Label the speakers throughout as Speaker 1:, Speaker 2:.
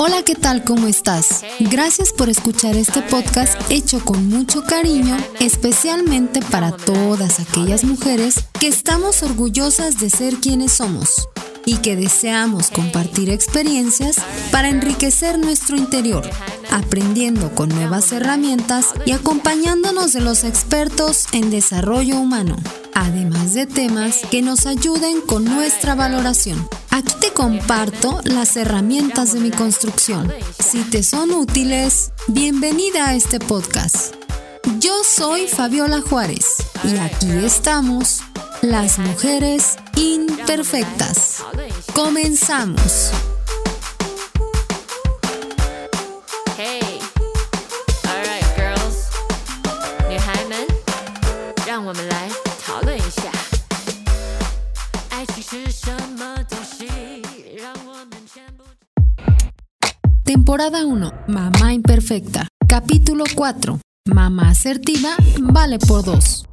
Speaker 1: Hola, ¿qué tal? ¿Cómo estás? Gracias por escuchar este podcast hecho con mucho cariño, especialmente para todas aquellas mujeres que estamos orgullosas de ser quienes somos y que deseamos compartir experiencias para enriquecer nuestro interior, aprendiendo con nuevas herramientas y acompañándonos de los expertos en desarrollo humano, además de temas que nos ayuden con nuestra valoración. Aquí te comparto las herramientas de mi construcción. Si te son útiles, bienvenida a este podcast. Yo soy Fabiola Juárez y aquí estamos, las mujeres imperfectas. Comenzamos. Temporada 1. Mamá imperfecta. Capítulo 4. Mamá asertiva vale por dos.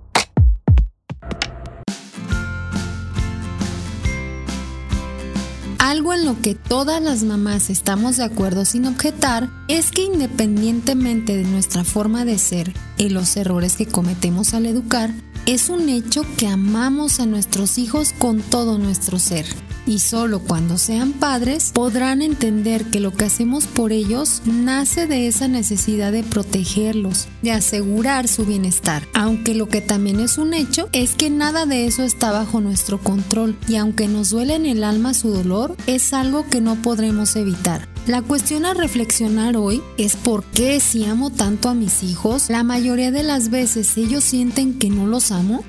Speaker 1: Algo en lo que todas las mamás estamos de acuerdo sin objetar es que independientemente de nuestra forma de ser y los errores que cometemos al educar, es un hecho que amamos a nuestros hijos con todo nuestro ser y solo cuando sean padres podrán entender que lo que hacemos por ellos nace de esa necesidad de protegerlos, de asegurar su bienestar. Aunque lo que también es un hecho es que nada de eso está bajo nuestro control y aunque nos duele en el alma su dolor, es algo que no podremos evitar. La cuestión a reflexionar hoy es por qué si amo tanto a mis hijos, la mayoría de las veces ellos sienten que no los amo.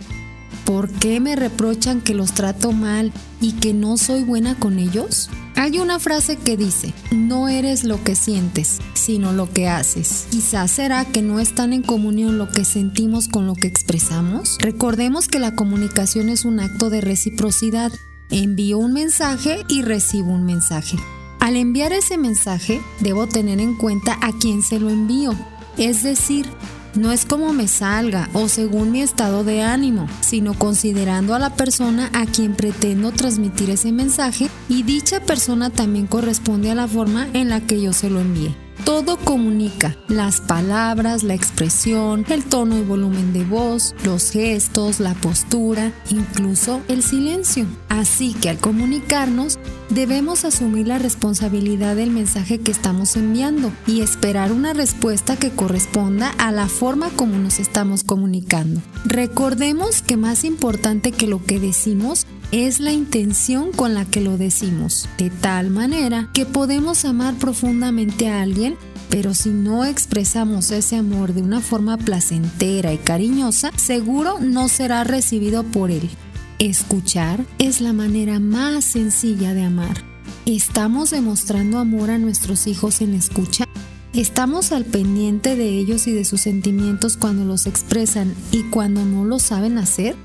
Speaker 1: ¿Por qué me reprochan que los trato mal y que no soy buena con ellos? Hay una frase que dice, no eres lo que sientes, sino lo que haces. Quizás será que no están en comunión lo que sentimos con lo que expresamos. Recordemos que la comunicación es un acto de reciprocidad. Envío un mensaje y recibo un mensaje. Al enviar ese mensaje, debo tener en cuenta a quién se lo envío. Es decir, no es como me salga o según mi estado de ánimo, sino considerando a la persona a quien pretendo transmitir ese mensaje y dicha persona también corresponde a la forma en la que yo se lo envíe. Todo comunica, las palabras, la expresión, el tono y volumen de voz, los gestos, la postura, incluso el silencio. Así que al comunicarnos, debemos asumir la responsabilidad del mensaje que estamos enviando y esperar una respuesta que corresponda a la forma como nos estamos comunicando. Recordemos que más importante que lo que decimos es la intención con la que lo decimos, de tal manera que podemos amar profundamente a alguien, pero si no expresamos ese amor de una forma placentera y cariñosa, seguro no será recibido por él. Escuchar es la manera más sencilla de amar. ¿Estamos demostrando amor a nuestros hijos en la escucha? ¿Estamos al pendiente de ellos y de sus sentimientos cuando los expresan y cuando no lo saben hacer?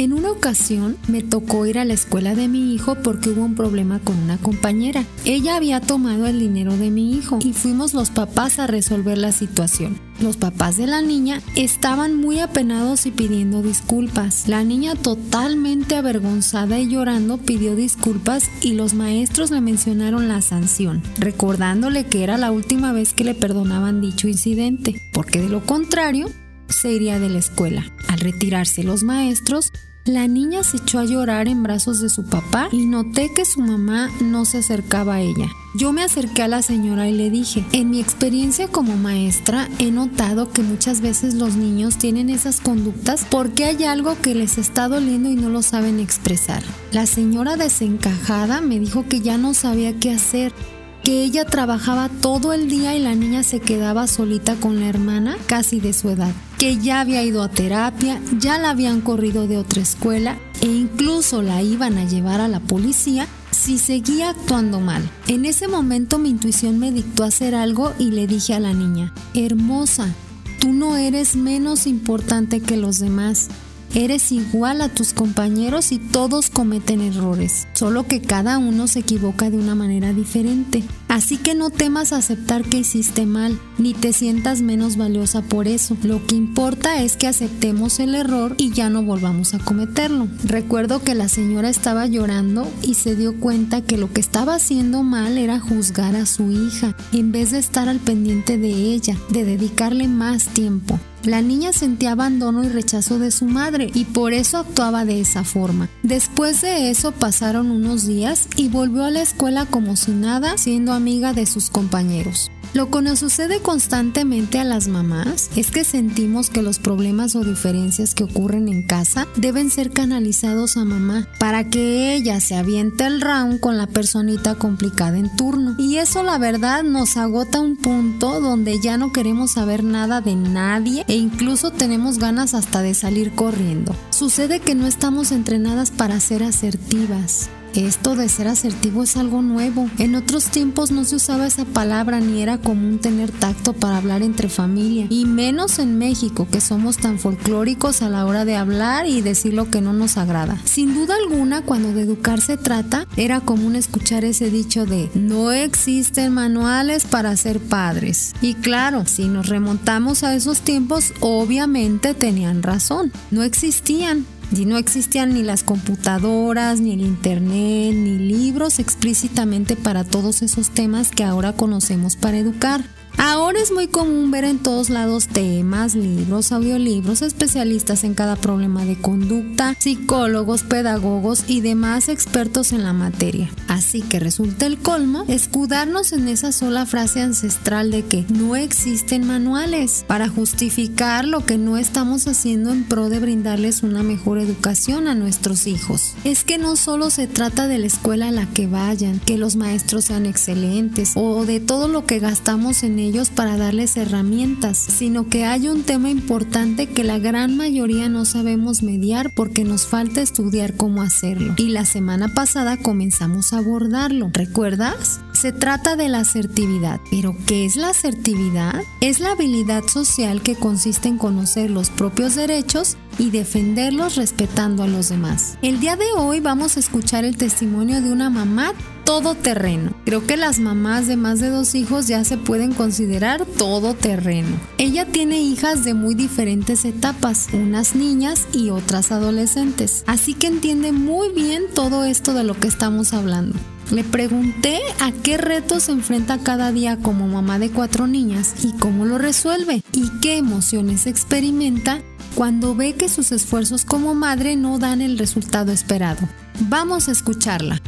Speaker 1: En una ocasión me tocó ir a la escuela de mi hijo porque hubo un problema con una compañera. Ella había tomado el dinero de mi hijo y fuimos los papás a resolver la situación. Los papás de la niña estaban muy apenados y pidiendo disculpas. La niña totalmente avergonzada y llorando pidió disculpas y los maestros le mencionaron la sanción, recordándole que era la última vez que le perdonaban dicho incidente, porque de lo contrario se iría de la escuela. Al retirarse los maestros, la niña se echó a llorar en brazos de su papá y noté que su mamá no se acercaba a ella. Yo me acerqué a la señora y le dije, en mi experiencia como maestra he notado que muchas veces los niños tienen esas conductas porque hay algo que les está doliendo y no lo saben expresar. La señora desencajada me dijo que ya no sabía qué hacer que ella trabajaba todo el día y la niña se quedaba solita con la hermana casi de su edad, que ya había ido a terapia, ya la habían corrido de otra escuela e incluso la iban a llevar a la policía si seguía actuando mal. En ese momento mi intuición me dictó hacer algo y le dije a la niña, hermosa, tú no eres menos importante que los demás. Eres igual a tus compañeros y todos cometen errores, solo que cada uno se equivoca de una manera diferente. Así que no temas aceptar que hiciste mal, ni te sientas menos valiosa por eso. Lo que importa es que aceptemos el error y ya no volvamos a cometerlo. Recuerdo que la señora estaba llorando y se dio cuenta que lo que estaba haciendo mal era juzgar a su hija, en vez de estar al pendiente de ella, de dedicarle más tiempo. La niña sentía abandono y rechazo de su madre y por eso actuaba de esa forma. Después de eso pasaron unos días y volvió a la escuela como si nada, siendo amiga de sus compañeros. Lo que nos sucede constantemente a las mamás es que sentimos que los problemas o diferencias que ocurren en casa deben ser canalizados a mamá para que ella se aviente el round con la personita complicada en turno. Y eso la verdad nos agota un punto donde ya no queremos saber nada de nadie e incluso tenemos ganas hasta de salir corriendo. Sucede que no estamos entrenadas para ser asertivas esto de ser asertivo es algo nuevo. En otros tiempos no se usaba esa palabra ni era común tener tacto para hablar entre familia. Y menos en México, que somos tan folclóricos a la hora de hablar y decir lo que no nos agrada. Sin duda alguna, cuando de educar se trata, era común escuchar ese dicho de no existen manuales para ser padres. Y claro, si nos remontamos a esos tiempos, obviamente tenían razón. No existían. Y no existían ni las computadoras, ni el internet, ni libros explícitamente para todos esos temas que ahora conocemos para educar. Ahora es muy común ver en todos lados temas, libros, audiolibros, especialistas en cada problema de conducta, psicólogos, pedagogos y demás expertos en la materia. Así que resulta el colmo escudarnos en esa sola frase ancestral de que no existen manuales para justificar lo que no estamos haciendo en pro de brindarles una mejor educación a nuestros hijos. Es que no solo se trata de la escuela a la que vayan, que los maestros sean excelentes o de todo lo que gastamos en ellos para darles herramientas, sino que hay un tema importante que la gran mayoría no sabemos mediar porque nos falta estudiar cómo hacerlo. Y la semana pasada comenzamos a abordarlo. ¿Recuerdas? Se trata de la asertividad. ¿Pero qué es la asertividad? Es la habilidad social que consiste en conocer los propios derechos y defenderlos respetando a los demás. El día de hoy vamos a escuchar el testimonio de una mamá todoterreno. Creo que las mamás de más de dos hijos ya se pueden considerar todoterreno. Ella tiene hijas de muy diferentes etapas, unas niñas y otras adolescentes, así que entiende muy bien todo esto de lo que estamos hablando. Le pregunté a qué retos se enfrenta cada día como mamá de cuatro niñas y cómo lo resuelve y qué emociones experimenta cuando ve que sus esfuerzos como madre no dan el resultado esperado. Vamos a escucharla.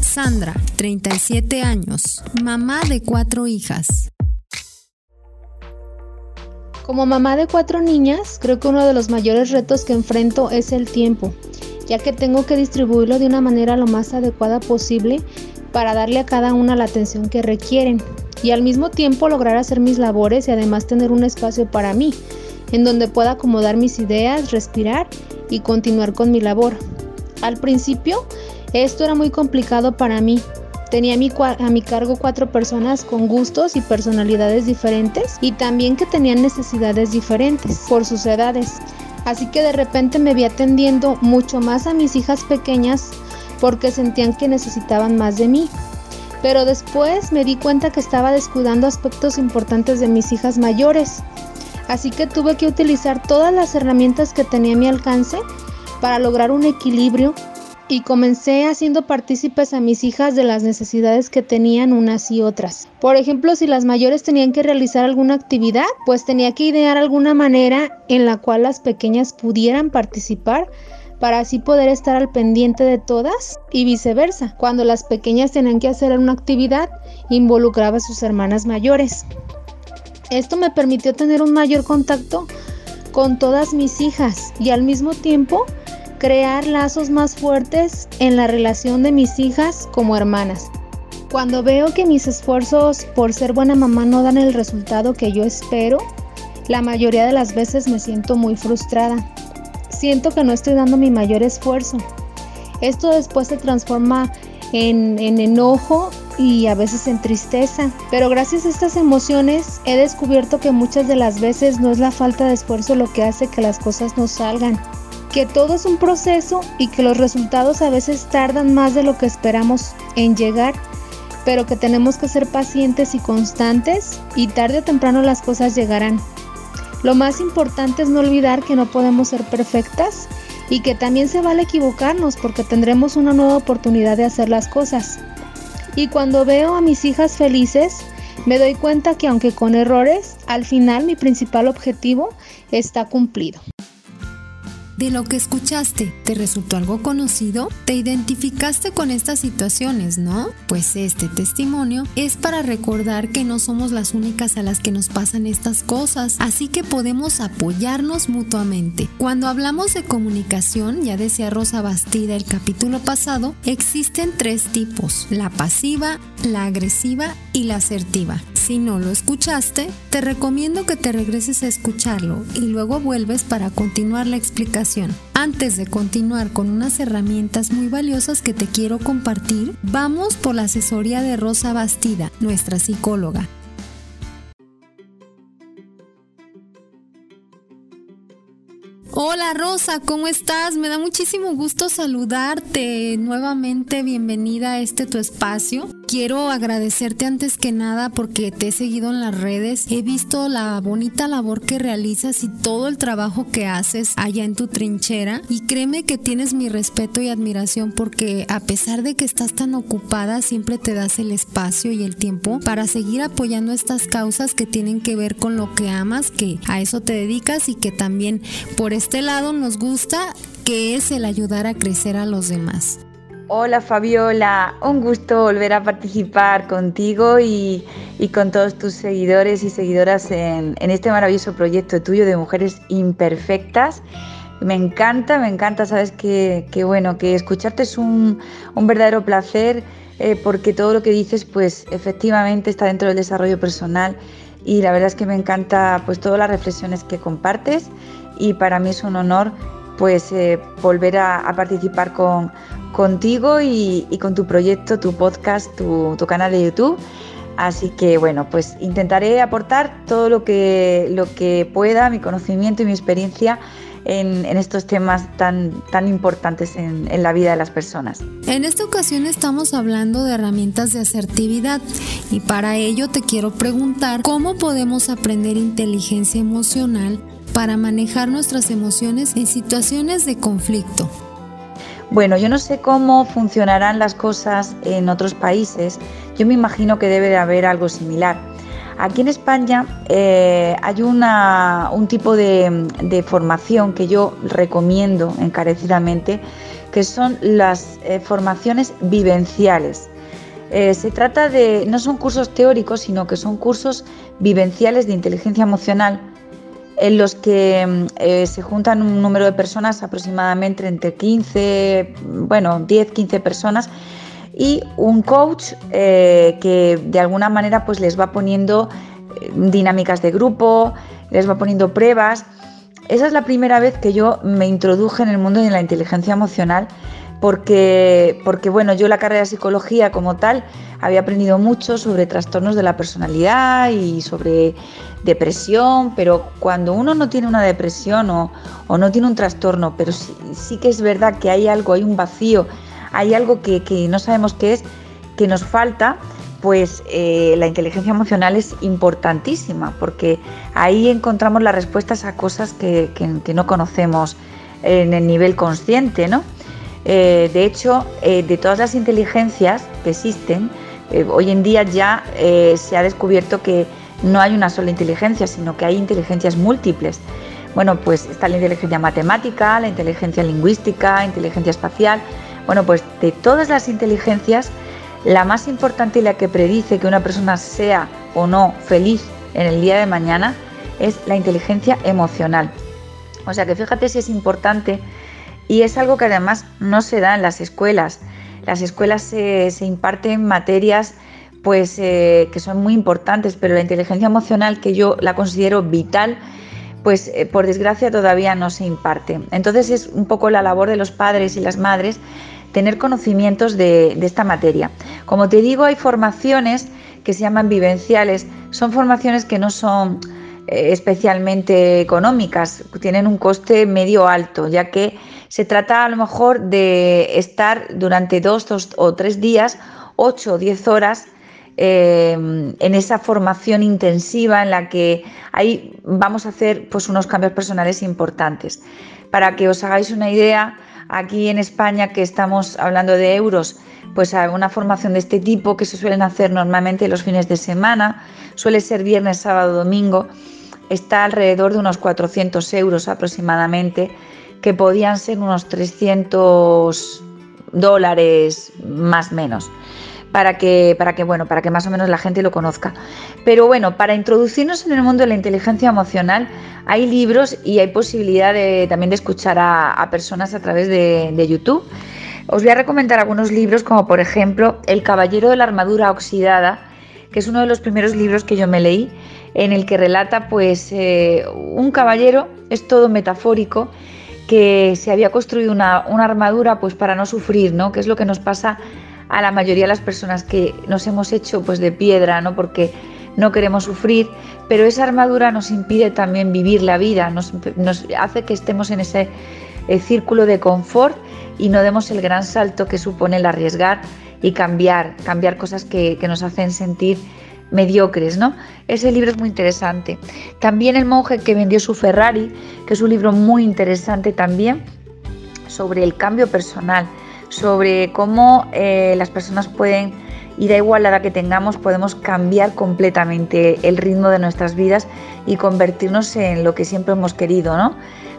Speaker 1: Sandra, 37 años, mamá de cuatro hijas.
Speaker 2: Como mamá de cuatro niñas, creo que uno de los mayores retos que enfrento es el tiempo ya que tengo que distribuirlo de una manera lo más adecuada posible para darle a cada una la atención que requieren y al mismo tiempo lograr hacer mis labores y además tener un espacio para mí, en donde pueda acomodar mis ideas, respirar y continuar con mi labor. Al principio, esto era muy complicado para mí. Tenía a mi, cargo cuatro personas con gustos y personalidades diferentes y también que tenían necesidades diferentes por sus edades. Así que de repente me vi atendiendo mucho más a mis hijas pequeñas porque sentían que necesitaban más de mí. Pero después me di cuenta que estaba descuidando aspectos importantes de mis hijas mayores. Así que tuve que utilizar todas las herramientas que tenía a mi alcance para lograr un equilibrio y comencé haciendo partícipes a mis hijas de las necesidades que tenían unas y otras. Por ejemplo, si las mayores tenían que realizar alguna actividad, pues tenía que idear alguna manera en la cual las pequeñas pudieran participar para así poder estar al pendiente de todas y viceversa. Cuando las pequeñas tenían que hacer una actividad, involucraba a sus hermanas mayores. Esto me permitió tener un mayor contacto con todas mis hijas y al mismo tiempo crear lazos más fuertes en la relación de mis hijas como hermanas. Cuando veo que mis esfuerzos por ser buena mamá no dan el resultado que yo espero, la mayoría de las veces me siento muy frustrada. Siento que no estoy dando mi mayor esfuerzo. Esto después se transforma en, en, enojo y a veces en tristeza. Pero gracias a estas emociones he descubierto que muchas de las veces no es la falta de esfuerzo lo que hace que las cosas no salgan, que todo es un proceso y que los resultados a veces tardan más de lo que esperamos en llegar, pero que tenemos que ser pacientes y constantes y tarde o temprano las cosas llegarán. Lo más importante es no olvidar que no podemos ser perfectas y que también se vale equivocarnos porque tendremos una nueva oportunidad de hacer las cosas. Y cuando veo a mis hijas felices, me doy cuenta que aunque con errores, al final mi principal objetivo está cumplido
Speaker 1: de lo que escuchaste. ¿Te resultó algo conocido? ¿Te identificaste con estas situaciones, no? Pues este testimonio es para recordar que no somos las únicas a las que nos pasan estas cosas, así que podemos apoyarnos mutuamente. Cuando hablamos de comunicación, ya decía Rosa Bastida el capítulo pasado, existen tres tipos, la pasiva, la agresiva y la asertiva. Si no lo escuchaste, te recomiendo que te regreses a escucharlo y luego vuelves para continuar la explicación. Antes de continuar con unas herramientas muy valiosas que te quiero compartir, vamos por la asesoría de Rosa Bastida, nuestra psicóloga. Hola Rosa, ¿cómo estás? Me da muchísimo gusto saludarte nuevamente. Bienvenida a este tu espacio. Quiero agradecerte antes que nada porque te he seguido en las redes. He visto la bonita labor que realizas y todo el trabajo que haces allá en tu trinchera. Y créeme que tienes mi respeto y admiración porque a pesar de que estás tan ocupada, siempre te das el espacio y el tiempo para seguir apoyando estas causas que tienen que ver con lo que amas, que a eso te dedicas y que también por este lado nos gusta, que es el ayudar a crecer a los demás.
Speaker 3: Hola Fabiola, un gusto volver a participar contigo y, con todos tus seguidores y seguidoras en, este maravilloso proyecto tuyo de Mujeres Imperfectas. Me encanta, me encanta, sabes que, bueno, que escucharte es un, verdadero placer eh, porque todo lo que dices pues efectivamente está dentro del desarrollo personal y la verdad es que me encanta pues todas las reflexiones que compartes y para mí es un honor pues eh, volver a, participar con, contigo y, con tu proyecto, tu podcast, tu, canal de YouTube. Así que bueno, pues intentaré aportar todo lo que, lo que pueda, mi conocimiento y mi experiencia en, estos temas tan, tan importantes en, en, la vida de las personas.
Speaker 1: En esta ocasión estamos hablando de herramientas de asertividad y para ello te quiero preguntar cómo podemos aprender inteligencia emocional para manejar nuestras emociones en situaciones de conflicto.
Speaker 3: Bueno, yo no sé cómo funcionarán las cosas en otros países, yo me imagino que debe de haber algo similar. Aquí en España eh, hay una, un tipo de, formación que yo recomiendo encarecidamente, que son las eh, formaciones vivenciales. Eh, se trata de, no son cursos teóricos, sino que son cursos vivenciales de inteligencia emocional en los que mm, eh, se juntan un número de personas aproximadamente entre 15, bueno, 10, 15 personas y un coach eh, que de alguna manera pues les va poniendo eh, dinámicas de grupo, les va poniendo pruebas. Esa es la primera vez que yo me introduje en el mundo de la inteligencia emocional porque, porque bueno, yo la carrera de psicología como tal había aprendido mucho sobre trastornos de la personalidad y sobre depresión, pero cuando uno no tiene una depresión o, no tiene un trastorno, pero sí, que es verdad que hay algo, hay un vacío, hay algo que, no sabemos qué es, que nos falta, pues eh, la inteligencia emocional es importantísima, porque ahí encontramos las respuestas a cosas que, que no conocemos en el nivel consciente, ¿no? Eh, de hecho, eh, de todas las inteligencias que existen, eh, hoy en día ya se ha descubierto que no hay una sola inteligencia, sino que hay inteligencias múltiples. Bueno, pues está la inteligencia matemática, la inteligencia lingüística, inteligencia espacial. Bueno, pues de todas las inteligencias, la más importante y la que predice que una persona sea o no feliz en el día de mañana es la inteligencia emocional. O sea que fíjate si es importante y es algo que además no se da en las escuelas. Las escuelas se, imparten materias pues, eh, que son muy importantes, pero la inteligencia emocional, que yo la considero vital, pues eh, por desgracia todavía no se imparte. Entonces es un poco la labor de los padres y las madres tener conocimientos de, de esta materia. Como te digo, hay formaciones que se llaman vivenciales, son formaciones que no son eh, especialmente económicas, tienen un coste medio alto, ya que se trata a lo mejor de estar durante dos, o tres días, ocho o diez horas eh, en esa formación intensiva en la que ahí vamos a hacer pues, unos cambios personales importantes. Para que os hagáis una idea, aquí en España que estamos hablando de euros, pues una formación de este tipo que se suelen hacer normalmente los fines de semana, suele ser viernes, sábado, domingo, está alrededor de unos 400 euros aproximadamente, que podían ser unos 300 dólares más menos. Para que, para que, bueno, para que más o menos la gente lo conozca. Pero bueno, para introducirnos en el mundo de la inteligencia emocional, hay libros y hay posibilidad de, también de escuchar a, personas a través de, YouTube. Os voy a recomendar algunos libros, como por ejemplo El Caballero de la Armadura Oxidada, que es uno de los primeros libros que yo me leí en el que relata pues eh, un caballero, es todo metafórico, que se había construido una, armadura pues para no sufrir, ¿no? Que es lo que nos pasa a la mayoría de las personas que nos hemos hecho pues de piedra, ¿no? Porque no queremos sufrir, pero esa armadura nos impide también vivir la vida, nos, hace que estemos en ese eh, círculo de confort y no demos el gran salto que supone el arriesgar y cambiar, cambiar cosas que, que nos hacen sentir mediocres, ¿no? Ese libro es muy interesante. También El monje que vendió su Ferrari, que es un libro muy interesante también sobre el cambio personal, sobre cómo eh, las personas pueden, y da igual la edad que tengamos, podemos cambiar completamente el ritmo de nuestras vidas y convertirnos en lo que siempre hemos querido, ¿no?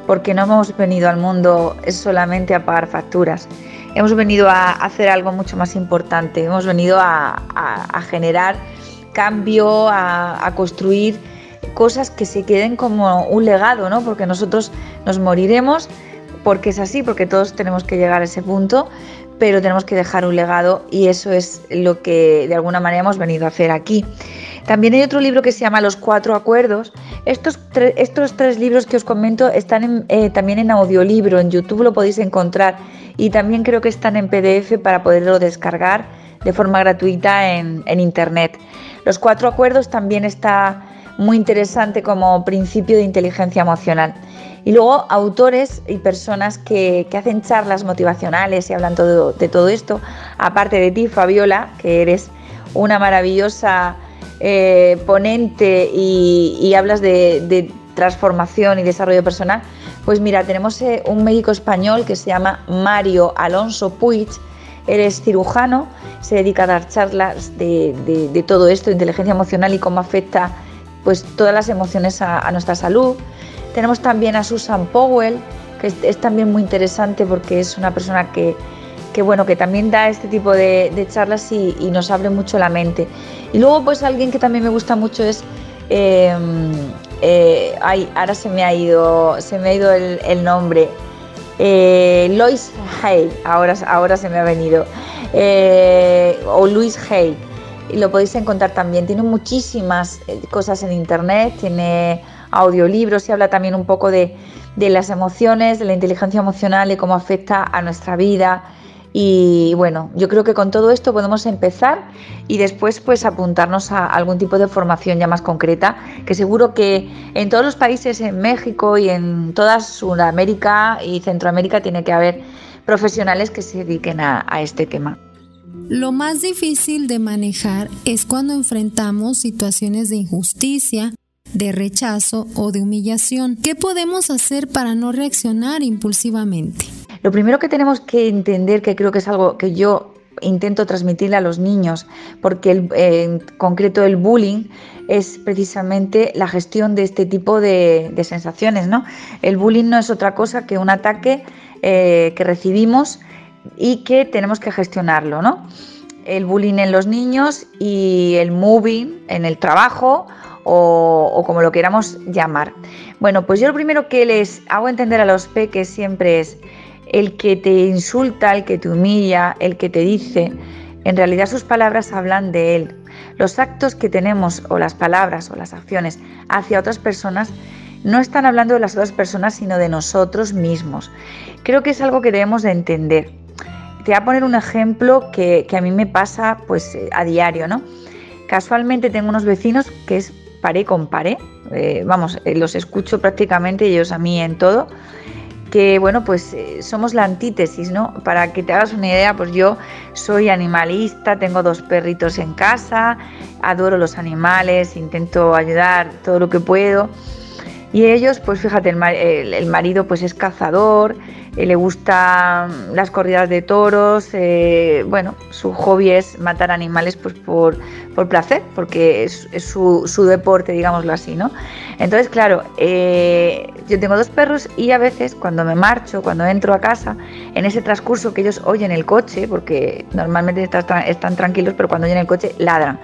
Speaker 3: Porque no hemos venido al mundo solamente a pagar facturas. Hemos venido a hacer algo mucho más importante, hemos venido a, a generar cambio, a, construir cosas que se queden como un legado, ¿no? Porque nosotros nos moriremos, porque es así, porque todos tenemos que llegar a ese punto, pero tenemos que dejar un legado y eso es lo que de alguna manera hemos venido a hacer aquí. También hay otro libro que se llama Los Cuatro Acuerdos. Estos, estos tres libros que os comento están eh, también en audiolibro, en YouTube lo podéis encontrar y también creo que están en PDF para poderlo descargar de forma gratuita en, en Internet. Los cuatro acuerdos también está muy interesante como principio de inteligencia emocional. Y luego autores y personas que, hacen charlas motivacionales y hablan todo, de todo esto, aparte de ti, Fabiola, que eres una maravillosa eh, ponente y, hablas de, transformación y desarrollo personal, pues mira, tenemos eh, un médico español que se llama Mario Alonso Puig, eres cirujano, se dedica a dar charlas de, todo esto, de inteligencia emocional y cómo afecta pues, todas las emociones a, nuestra salud. Tenemos también a Susan Powell, que es, también muy interesante porque es una persona que, bueno, que también da este tipo de, charlas y, nos abre mucho la mente. Y luego, pues alguien que también me gusta mucho es em, eh, ay, ahora se me ha ido, se me ha ido el nombre. Eh, Lois Hay, ahora, ahora se me ha venido, eh, o Luis Hay, lo podéis encontrar también. Tiene muchísimas eh, cosas en internet, tiene audiolibros y habla también un poco de, de las emociones, de la inteligencia emocional y cómo afecta a nuestra vida y bueno, yo creo que con todo esto podemos empezar y después pues apuntarnos a algún tipo de formación ya más concreta, que seguro que en todos los países, en México y en toda Sudamérica y Centroamérica tiene que haber profesionales que se dediquen a, a este tema.
Speaker 1: Lo más difícil de manejar es cuando enfrentamos situaciones de injusticia, de rechazo o de humillación. ¿Qué podemos hacer para no reaccionar impulsivamente?
Speaker 3: Lo primero que tenemos que entender, que creo que es algo que yo intento transmitirle a los niños, porque en concreto el bullying es precisamente la gestión de este tipo de, sensaciones. ¿no? El bullying no es otra cosa que un ataque eh, que recibimos y que tenemos que gestionarlo. ¿no? El bullying en los niños y el moving en el trabajo o, o, como lo queramos llamar. Bueno, pues yo lo primero que les hago entender a los peques siempre es el que te insulta, el que te humilla, el que te dice, en realidad sus palabras hablan de él. Los actos que tenemos o las palabras o las acciones hacia otras personas no están hablando de las otras personas, sino de nosotros mismos. Creo que es algo que debemos de entender. Te voy a poner un ejemplo que, a mí me pasa pues a diario, ¿no? Casualmente tengo unos vecinos que es paré con paré, eh, vamos, eh, los escucho prácticamente ellos a mí en todo, que bueno, pues eh, somos la antítesis, ¿no? Para que te hagas una idea, pues yo soy animalista, tengo dos perritos en casa, adoro los animales, intento ayudar todo lo que puedo. Y ellos, pues fíjate, el, marido pues es cazador, eh, le gustan las corridas de toros, eh, bueno, su hobby es matar animales pues por, placer, porque es, su, deporte, digámoslo así, ¿no? Entonces, claro, eh, yo tengo dos perros y a veces cuando me marcho, cuando entro a casa, en ese transcurso que ellos oyen el coche, porque normalmente están, están tranquilos, pero cuando oyen el coche ladran.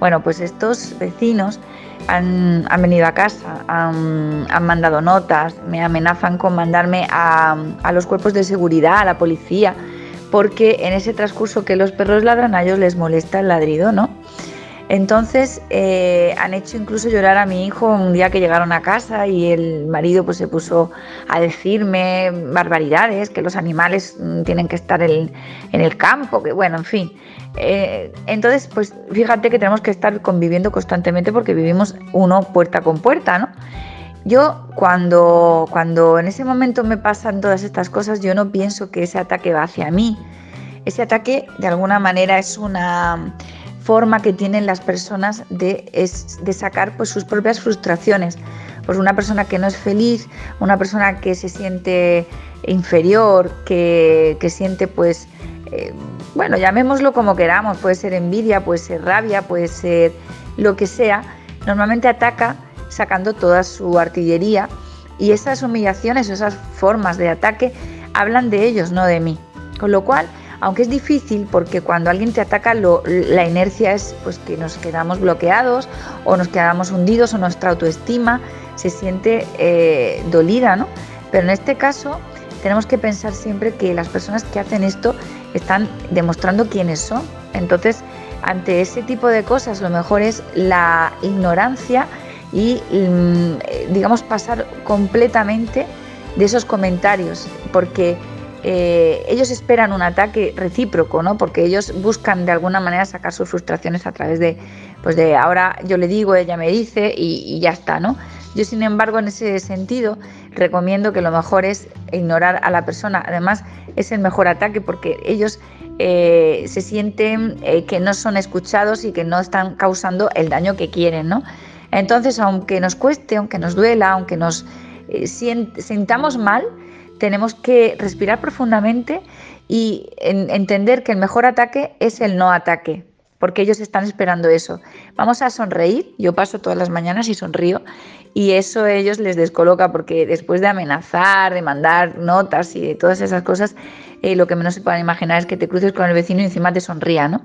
Speaker 3: Bueno, pues estos vecinos han, venido a casa, han, mandado notas, me amenazan con mandarme a, los cuerpos de seguridad, a la policía, porque en ese transcurso que los perros ladran a ellos les molesta el ladrido, ¿no? Entonces eh, han hecho incluso llorar a mi hijo un día que llegaron a casa y el marido pues se puso a decirme barbaridades, que los animales mm, tienen que estar en, el campo, que bueno, en fin. Eh, entonces, pues fíjate que tenemos que estar conviviendo constantemente porque vivimos uno puerta con puerta, ¿no? Yo cuando, cuando en ese momento me pasan todas estas cosas, yo no pienso que ese ataque va hacia mí. Ese ataque de alguna manera es una forma que tienen las personas de, sacar pues, sus propias frustraciones. Pues una persona que no es feliz, una persona que se siente inferior, que, siente pues, eh, bueno, llamémoslo como queramos, puede ser envidia, puede ser rabia, puede ser lo que sea, normalmente ataca sacando toda su artillería y esas humillaciones, esas formas de ataque hablan de ellos, no de mí. Con lo cual, aunque es difícil porque cuando alguien te ataca la inercia es pues que nos quedamos bloqueados o nos quedamos hundidos o nuestra autoestima se siente eh, dolida, ¿no? Pero en este caso tenemos que pensar siempre que las personas que hacen esto están demostrando quiénes son. Entonces, ante ese tipo de cosas, lo mejor es la ignorancia y, mm, digamos, pasar completamente de esos comentarios, porque eh, ellos esperan un ataque recíproco, ¿no? Porque ellos buscan de alguna manera sacar sus frustraciones a través de, pues de ahora yo le digo, ella me dice y, ya está, ¿no? Yo, sin embargo, en ese sentido, recomiendo que lo mejor es ignorar a la persona. Además, es el mejor ataque porque ellos eh, se sienten eh, que no son escuchados y que no están causando el daño que quieren, ¿no? Entonces, aunque nos cueste, aunque nos duela, aunque nos sintamos mal, tenemos que respirar profundamente y entender que el mejor ataque es el no ataque, porque ellos están esperando eso. Vamos a sonreír, yo paso todas las mañanas y sonrío, y eso a ellos les descoloca porque después de amenazar, de mandar notas y de todas esas cosas, eh, lo que menos se pueden imaginar es que te cruces con el vecino y encima te sonría, ¿no?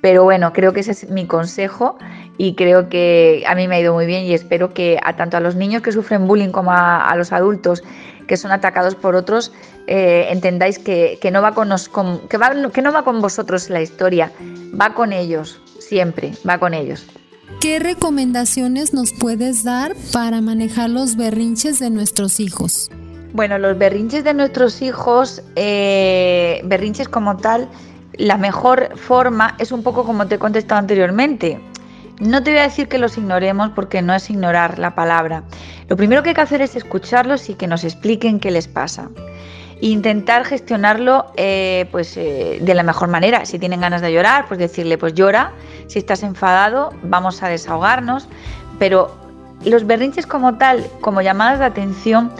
Speaker 3: Pero bueno, creo que ese es mi consejo y creo que a mí me ha ido muy bien y espero que a tanto a los niños que sufren bullying como a los adultos que son atacados por otros, eh, entendáis que, no va con, que, que no va con vosotros la historia, va con ellos, siempre, va con ellos.
Speaker 1: ¿Qué recomendaciones nos puedes dar para manejar los berrinches de nuestros hijos?
Speaker 3: Bueno, los berrinches de nuestros hijos, eh, berrinches como tal, la mejor forma es un poco como te he contestado anteriormente. No te voy a decir que los ignoremos porque no es ignorar la palabra. Lo primero que hay que hacer es escucharlos y que nos expliquen qué les pasa. intentar gestionarlo eh, pues, eh, de la mejor manera. Si tienen ganas de llorar, pues decirle, pues llora. Si estás enfadado, vamos a desahogarnos. Pero los berrinches como tal, como llamadas de atención,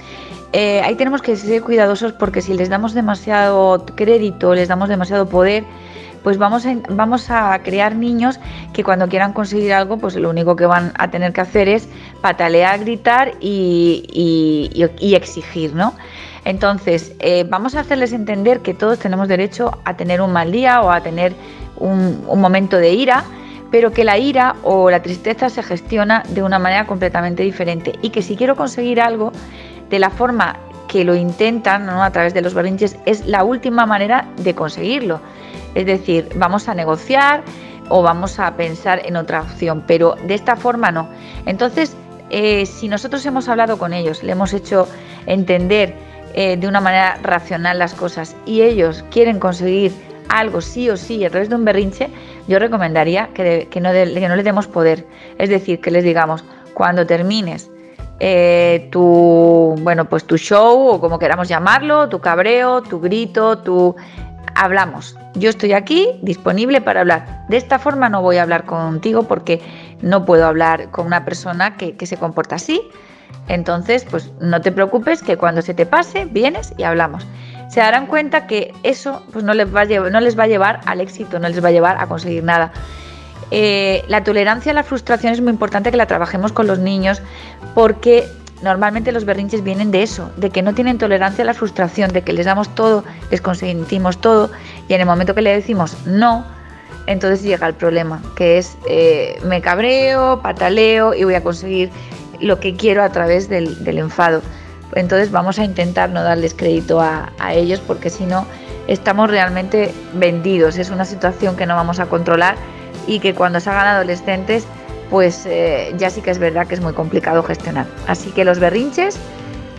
Speaker 3: eh, ahí tenemos que ser cuidadosos porque si les damos demasiado crédito, les damos demasiado poder, pues vamos a, crear niños que cuando quieran conseguir algo, pues lo único que van a tener que hacer es patalear, gritar y, exigir, ¿no? Entonces, eh, vamos a hacerles entender que todos tenemos derecho a tener un mal día o a tener un, un momento de ira, pero que la ira o la tristeza se gestiona de una manera completamente diferente y que si quiero conseguir algo de la forma que lo intentan ¿no? a través de los berrinches es la última manera de conseguirlo. Es decir, vamos a negociar o vamos a pensar en otra opción, pero de esta forma no. Entonces, eh, si nosotros hemos hablado con ellos, le hemos hecho entender eh, de una manera racional las cosas y ellos quieren conseguir algo sí o sí a través de un berrinche, yo recomendaría que, no, le demos poder. Es decir, que les digamos, cuando termines eh, tu, bueno, pues tu show o como queramos llamarlo, tu cabreo, tu grito, tu... Hablamos. Yo estoy aquí disponible para hablar. De esta forma no voy a hablar contigo porque no puedo hablar con una persona que, se comporta así. Entonces, pues no te preocupes que cuando se te pase, vienes y hablamos. Se darán cuenta que eso pues, no, les va a llevar, al éxito, no les va a llevar a conseguir nada. Eh, la tolerancia a la frustración es muy importante que la trabajemos con los niños porque normalmente los berrinches vienen de eso, de que no tienen tolerancia a la frustración, de que les damos todo, les consentimos todo y en el momento que le decimos no, entonces llega el problema, que es eh, me cabreo, pataleo y voy a conseguir lo que quiero a través del, enfado. Entonces vamos a intentar no darles crédito a ellos porque si no estamos realmente vendidos, es una situación que no vamos a controlar y que cuando se hagan adolescentes pues eh, ya sí que es verdad que es muy complicado gestionar. Así que los berrinches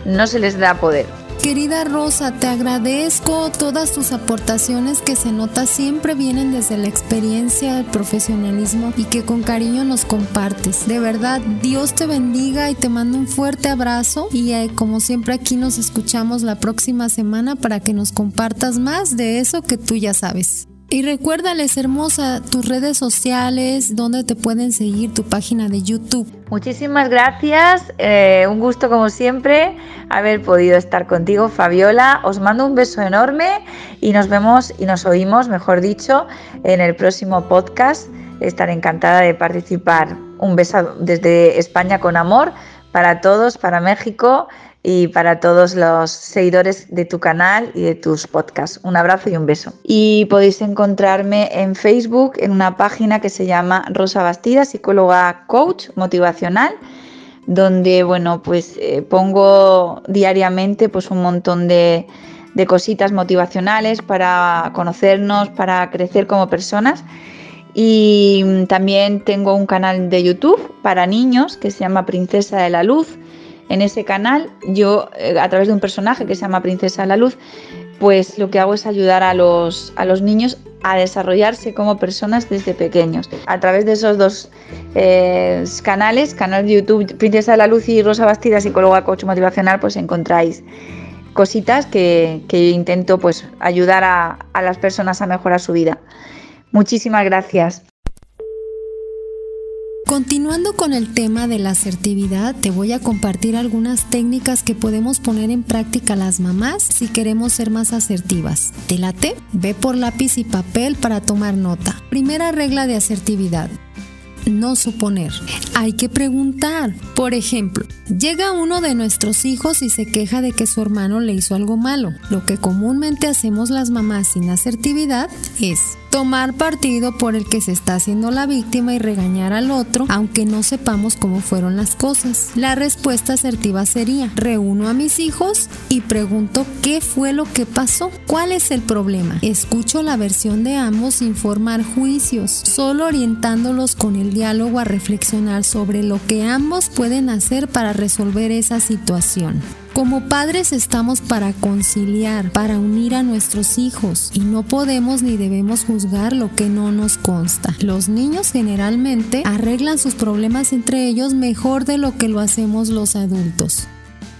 Speaker 3: no se les da poder.
Speaker 1: Querida Rosa, te agradezco todas tus aportaciones que se nota siempre vienen desde la experiencia, el profesionalismo y que con cariño nos compartes. De verdad, Dios te bendiga y te mando un fuerte abrazo y eh, como siempre aquí nos escuchamos la próxima semana para que nos compartas más de eso que tú ya sabes. Y recuérdales, hermosa, tus redes sociales, donde te pueden seguir, tu página de YouTube.
Speaker 3: Muchísimas gracias, eh, un gusto como siempre haber podido estar contigo, Fabiola. Os mando un beso enorme y nos vemos y nos oímos, mejor dicho, en el próximo podcast. Estaré encantada de participar. Un beso desde España con amor para todos, para México y para todos los seguidores de tu canal y de tus podcasts. Un abrazo y un beso. Y podéis encontrarme en Facebook en una página que se llama Rosa Bastida, psicóloga coach motivacional, donde bueno, pues eh, pongo diariamente pues un montón de, de cositas motivacionales para conocernos, para crecer como personas. Y también tengo un canal de YouTube para niños que se llama Princesa de la Luz en ese canal, yo eh, a través de un personaje que se llama Princesa de la Luz, pues lo que hago es ayudar a los, a los niños a desarrollarse como personas desde pequeños. A través de esos dos eh, canales, canal de YouTube Princesa de la Luz y Rosa Bastida, psicóloga coach motivacional, pues encontráis cositas que, que intento pues ayudar a, a las personas a mejorar su vida. Muchísimas gracias.
Speaker 1: Continuando con el tema de la asertividad, te voy a compartir algunas técnicas que podemos poner en práctica las mamás si queremos ser más asertivas. ¿Te late? Ve por lápiz y papel para tomar nota. Primera regla de asertividad no suponer. Hay que preguntar. Por ejemplo, llega uno de nuestros hijos y se queja de que su hermano le hizo algo malo. Lo que comúnmente hacemos las mamás sin asertividad es tomar partido por el que se está haciendo la víctima y regañar al otro, aunque no sepamos cómo fueron las cosas. La respuesta asertiva sería, reúno a mis hijos y pregunto qué fue lo que pasó, cuál es el problema. Escucho la versión de ambos sin formar juicios, solo orientándolos con el diálogo a reflexionar sobre lo que ambos pueden hacer para resolver esa situación. Como padres estamos para conciliar, para unir a nuestros hijos y no podemos ni debemos juzgar lo que no nos consta. Los niños generalmente arreglan sus problemas entre ellos mejor de lo que lo hacemos los adultos.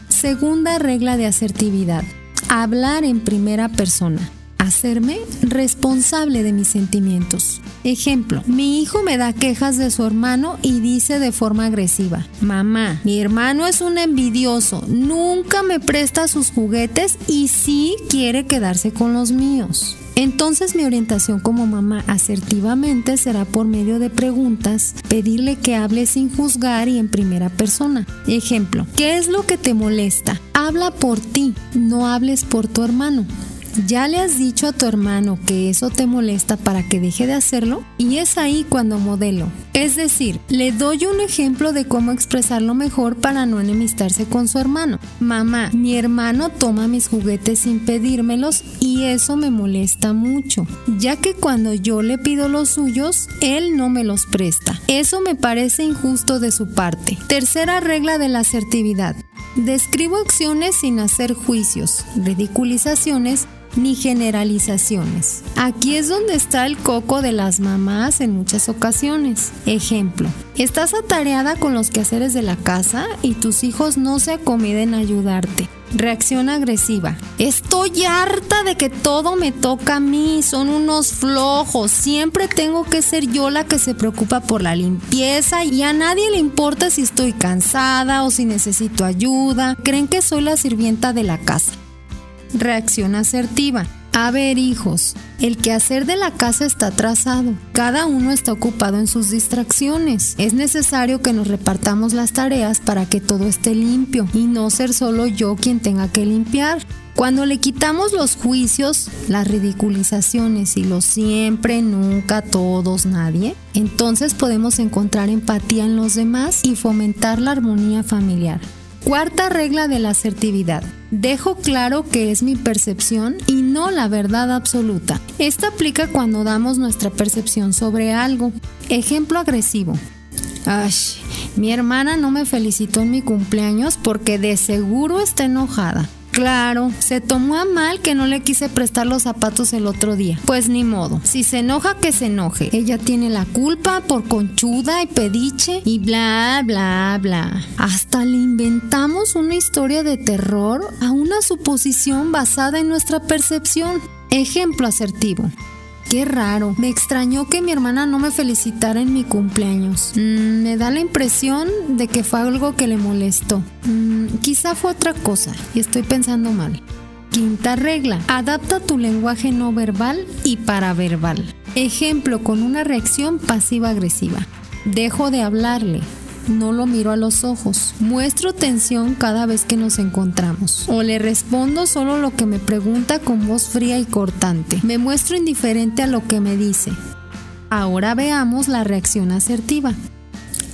Speaker 1: Segunda regla de asertividad. Hablar en primera persona hacerme responsable de mis sentimientos. Ejemplo, mi hijo me da quejas de su hermano y dice de forma agresiva, mamá, mi hermano es un envidioso, nunca me presta sus juguetes y sí quiere quedarse con los míos. Entonces mi orientación como mamá asertivamente será por medio de preguntas, pedirle que hable sin juzgar y en primera persona. Ejemplo, ¿qué es lo que te molesta? Habla por ti, no hables por tu hermano. ¿Ya le has dicho a tu hermano que eso te molesta para que deje de hacerlo? Y es ahí cuando modelo. Es decir, le doy un ejemplo de cómo expresarlo mejor para no enemistarse con su hermano. Mamá, mi hermano toma mis juguetes sin pedírmelos y eso me molesta mucho, ya que cuando yo le pido los suyos, él no me los presta. Eso me parece injusto de su parte. Tercera regla de la asertividad. Describo acciones sin hacer juicios, ridiculizaciones ni generalizaciones. Aquí es donde está el coco de las mamás en muchas ocasiones. Ejemplo, estás atareada con los quehaceres de la casa y tus hijos no se acomiden a ayudarte. Reacción agresiva. Estoy harta de que todo me toca a mí, son unos flojos. Siempre tengo que ser yo la que se preocupa por la limpieza y a nadie le importa si estoy cansada o si necesito ayuda. Creen que soy la sirvienta de la casa. Reacción asertiva. A ver, hijos, el quehacer de la casa está trazado. Cada uno está ocupado en sus distracciones. Es necesario que nos repartamos las tareas para que todo esté limpio y no ser solo yo quien tenga que limpiar. Cuando le quitamos los juicios, las ridiculizaciones y los siempre, nunca, todos, nadie, entonces podemos encontrar empatía en los demás y fomentar la armonía familiar. Cuarta regla de la asertividad. Dejo claro que es mi percepción y no la verdad absoluta. Esta aplica cuando damos nuestra percepción sobre algo. Ejemplo agresivo. Ay, mi hermana no me felicitó en mi cumpleaños porque de seguro está enojada. Claro, se tomó a mal que no le quise prestar los zapatos el otro día. Pues ni modo, si se enoja que se enoje. Ella tiene la culpa por conchuda y pediche y bla, bla, bla. Hasta le inventamos una historia de terror a una suposición basada en nuestra percepción. Ejemplo asertivo. Qué raro. Me extrañó que mi hermana no me felicitara en mi cumpleaños. Mm, me da la impresión de que fue algo que le molestó. Mm, quizá fue otra cosa y estoy pensando mal. Quinta regla. Adapta tu lenguaje no verbal y paraverbal. Ejemplo con una reacción pasiva-agresiva. Dejo de hablarle no lo miro a los ojos. Muestro tensión cada vez que nos encontramos. O le respondo solo lo que me pregunta con voz fría y cortante. Me muestro indiferente a lo que me dice. Ahora veamos la reacción asertiva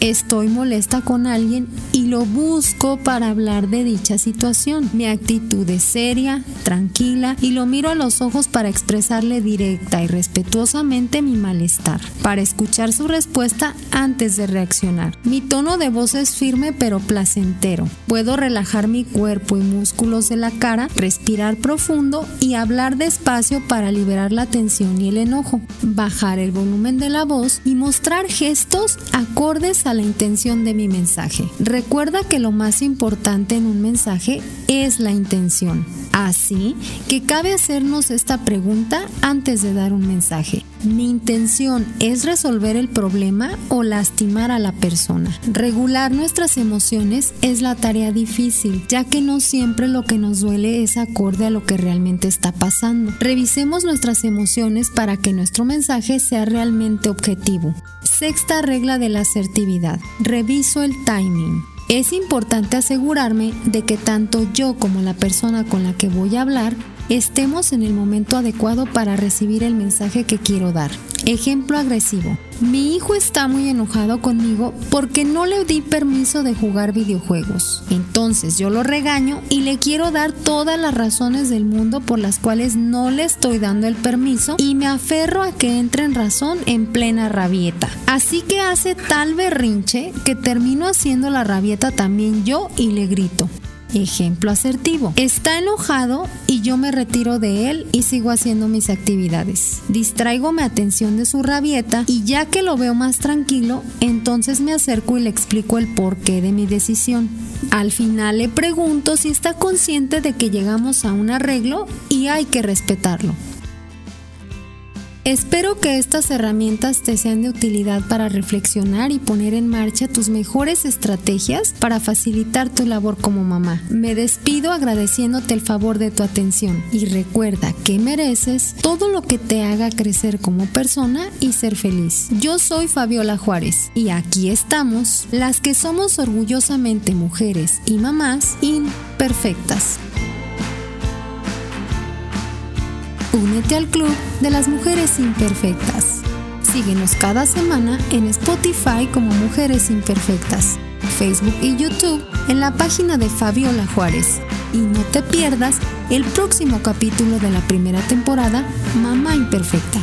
Speaker 1: estoy molesta con alguien y lo busco para hablar de dicha situación. Mi actitud es seria, tranquila y lo miro a los ojos para expresarle directa y respetuosamente mi malestar, para escuchar su respuesta antes de reaccionar. Mi tono de voz es firme pero placentero. Puedo relajar mi cuerpo y músculos de la cara, respirar profundo y hablar despacio para liberar la tensión y el enojo, bajar el volumen de la voz y mostrar gestos acordes la intención de mi mensaje. Recuerda que lo más importante en un mensaje es la intención. Así que cabe hacernos esta pregunta antes de dar un mensaje. ¿Mi intención es resolver el problema o lastimar a la persona? Regular nuestras emociones es la tarea difícil, ya que no siempre lo que nos duele es acorde a lo que realmente está pasando. Revisemos nuestras emociones para que nuestro mensaje sea realmente objetivo. Sexta regla de la asertividad. Reviso el timing. Es importante asegurarme de que tanto yo como la persona con la que voy a hablar estemos en el momento adecuado para recibir el mensaje que quiero dar. Ejemplo agresivo. Mi hijo está muy enojado conmigo porque no le di permiso de jugar videojuegos. Entonces yo lo regaño y le quiero dar todas las razones del mundo por las cuales no le estoy dando el permiso y me aferro a que entre en razón en plena rabieta. Así que hace tal berrinche que termino haciendo la rabieta también yo y le grito. Ejemplo asertivo. Está enojado y yo me retiro de él y sigo haciendo mis actividades. Distraigo mi atención de su rabieta y ya que lo veo más tranquilo, entonces me acerco y le explico el porqué de mi decisión. Al final le pregunto si está consciente de que llegamos a un arreglo y hay que respetarlo. Espero que estas herramientas te sean de utilidad para reflexionar y poner en marcha tus mejores estrategias para facilitar tu labor como mamá. Me despido agradeciéndote el favor de tu atención y recuerda que mereces todo lo que te haga crecer como persona y ser feliz. Yo soy Fabiola Juárez y aquí estamos las que somos orgullosamente mujeres y mamás imperfectas. Únete al club de las mujeres imperfectas. Síguenos cada semana en Spotify como Mujeres Imperfectas, Facebook y YouTube en la página de Fabiola Juárez. Y no te pierdas el próximo capítulo de la primera temporada, Mamá Imperfecta.